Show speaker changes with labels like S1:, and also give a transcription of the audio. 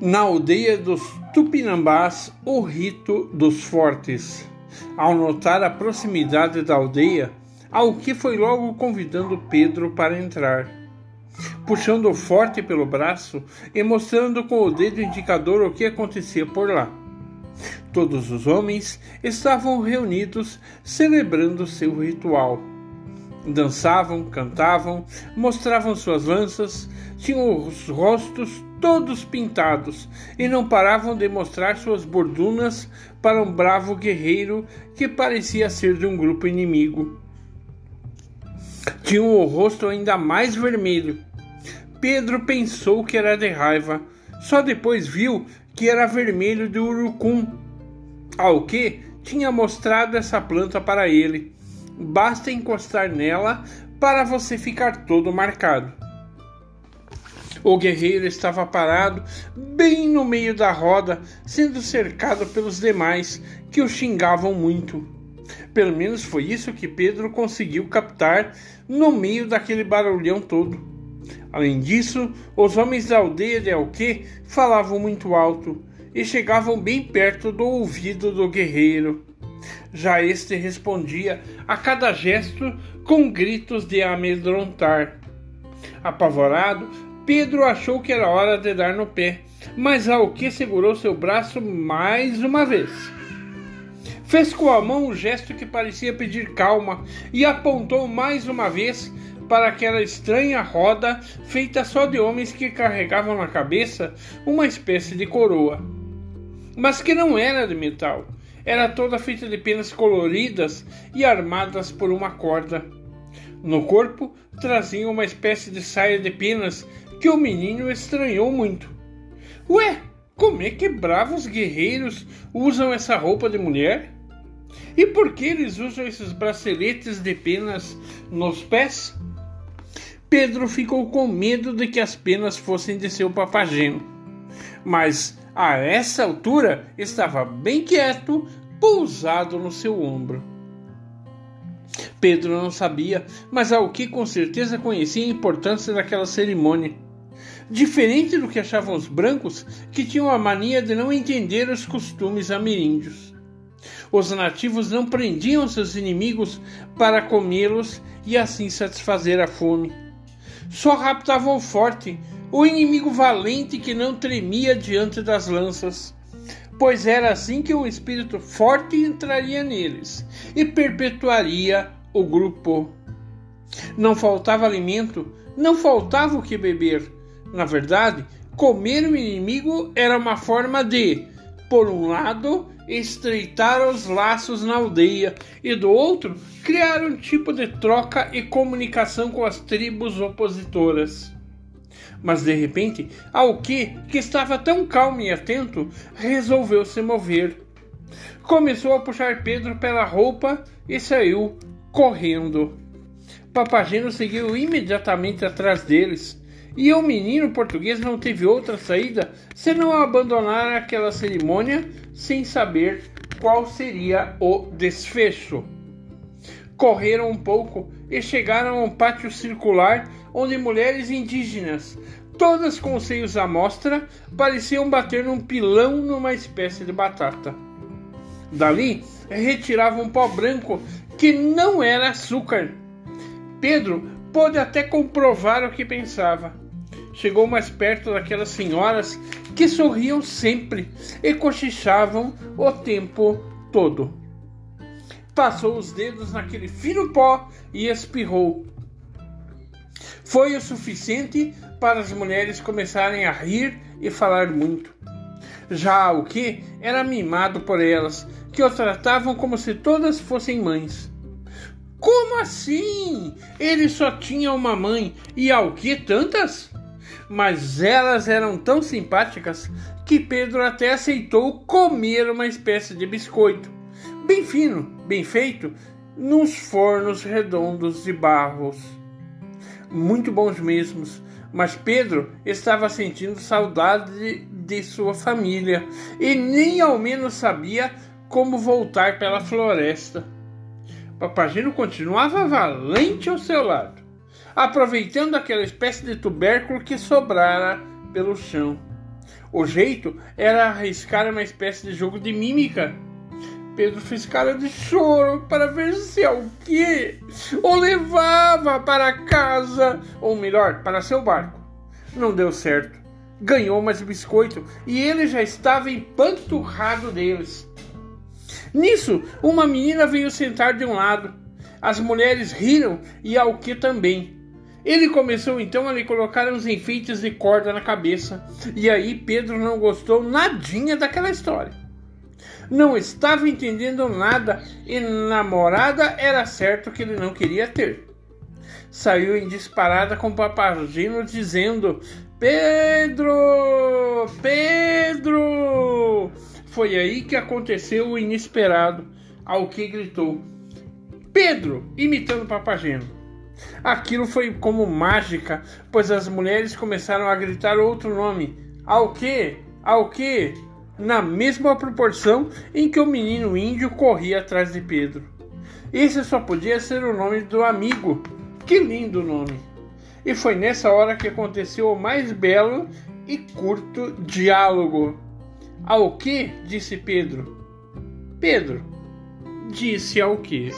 S1: na aldeia dos Tupinambás o rito dos fortes. Ao notar a proximidade da aldeia, Alqui foi logo convidando Pedro para entrar. Puxando o forte pelo braço e mostrando com o dedo indicador o que acontecia por lá. Todos os homens estavam reunidos celebrando seu ritual. Dançavam, cantavam, mostravam suas lanças, tinham os rostos todos pintados e não paravam de mostrar suas bordunas para um bravo guerreiro que parecia ser de um grupo inimigo. Tinham o rosto ainda mais vermelho. Pedro pensou que era de raiva, só depois viu que era vermelho de urucum, ao que tinha mostrado essa planta para ele basta encostar nela para você ficar todo marcado. O guerreiro estava parado bem no meio da roda, sendo cercado pelos demais que o xingavam muito. Pelo menos foi isso que Pedro conseguiu captar no meio daquele barulhão todo. Além disso, os homens da aldeia de Alque falavam muito alto e chegavam bem perto do ouvido do guerreiro. Já este respondia a cada gesto com gritos de amedrontar. Apavorado, Pedro achou que era hora de dar no pé, mas Alque segurou seu braço mais uma vez. Fez com a mão um gesto que parecia pedir calma e apontou mais uma vez para aquela estranha roda feita só de homens que carregavam na cabeça uma espécie de coroa, mas que não era de metal era toda feita de penas coloridas e armadas por uma corda. No corpo trazia uma espécie de saia de penas que o menino estranhou muito. Ué, como é que bravos guerreiros usam essa roupa de mulher? E por que eles usam esses braceletes de penas nos pés? Pedro ficou com medo de que as penas fossem de seu papageno. Mas a essa altura estava bem quieto, pousado no seu ombro. Pedro não sabia, mas Alqui com certeza conhecia a importância daquela cerimônia. Diferente do que achavam os brancos, que tinham a mania de não entender os costumes ameríndios. Os nativos não prendiam seus inimigos para comê-los e assim satisfazer a fome. Só raptavam o forte, o inimigo valente que não tremia diante das lanças, pois era assim que um espírito forte entraria neles e perpetuaria o grupo. Não faltava alimento, não faltava o que beber. Na verdade, comer o inimigo era uma forma de, por um lado, estreitar os laços na aldeia e do outro, criar um tipo de troca e comunicação com as tribos opositoras. Mas de repente, Alki, que estava tão calmo e atento, resolveu se mover. Começou a puxar Pedro pela roupa e saiu correndo. Papageno seguiu imediatamente atrás deles, e o menino português não teve outra saída senão abandonar aquela cerimônia sem saber qual seria o desfecho. Correram um pouco e chegaram a um pátio circular onde mulheres indígenas, todas com os seios à mostra, pareciam bater num pilão numa espécie de batata. Dali retiravam um pó branco que não era açúcar. Pedro pôde até comprovar o que pensava. Chegou mais perto daquelas senhoras que sorriam sempre e cochichavam o tempo todo. Passou os dedos naquele fino pó e espirrou. Foi o suficiente para as mulheres começarem a rir e falar muito. Já o que era mimado por elas, que o tratavam como se todas fossem mães. Como assim? Ele só tinha uma mãe e ao que tantas? Mas elas eram tão simpáticas que Pedro até aceitou comer uma espécie de biscoito, bem fino, bem feito, nos fornos redondos de barros muito bons mesmos. Mas Pedro estava sentindo saudade de, sua família e nem ao menos sabia como voltar pela floresta. Papagino continuava valente ao seu lado, aproveitando aquela espécie de tubérculo que sobrara pelo chão. O jeito era arriscar uma espécie de jogo de mímica. Pedro fez cara de choro para ver se alguém o levava para casa, ou melhor, para seu barco. Não deu certo. Ganhou mais biscoito e ele já estava empanturrado deles. Nisso, uma menina veio sentar de um lado. As mulheres riram e Alque também. Ele começou então a lhe colocar uns enfeites de corda na cabeça, e aí Pedro não gostou nadinha daquela história. Não estava entendendo nada e namorada era certo que ele não queria ter. Saiu em disparada com o Papagino dizendo: Pedro! Pedro! Foi aí que aconteceu o inesperado, ao que gritou: Pedro! imitando o Papageno. Aquilo foi como mágica, pois as mulheres começaram a gritar outro nome. Ao que? Ao que? Na mesma proporção em que o menino índio corria atrás de Pedro. Esse só podia ser o nome do amigo. Que lindo nome! E foi nessa hora que aconteceu o mais belo e curto diálogo. Ao que? disse Pedro. Pedro disse ao que?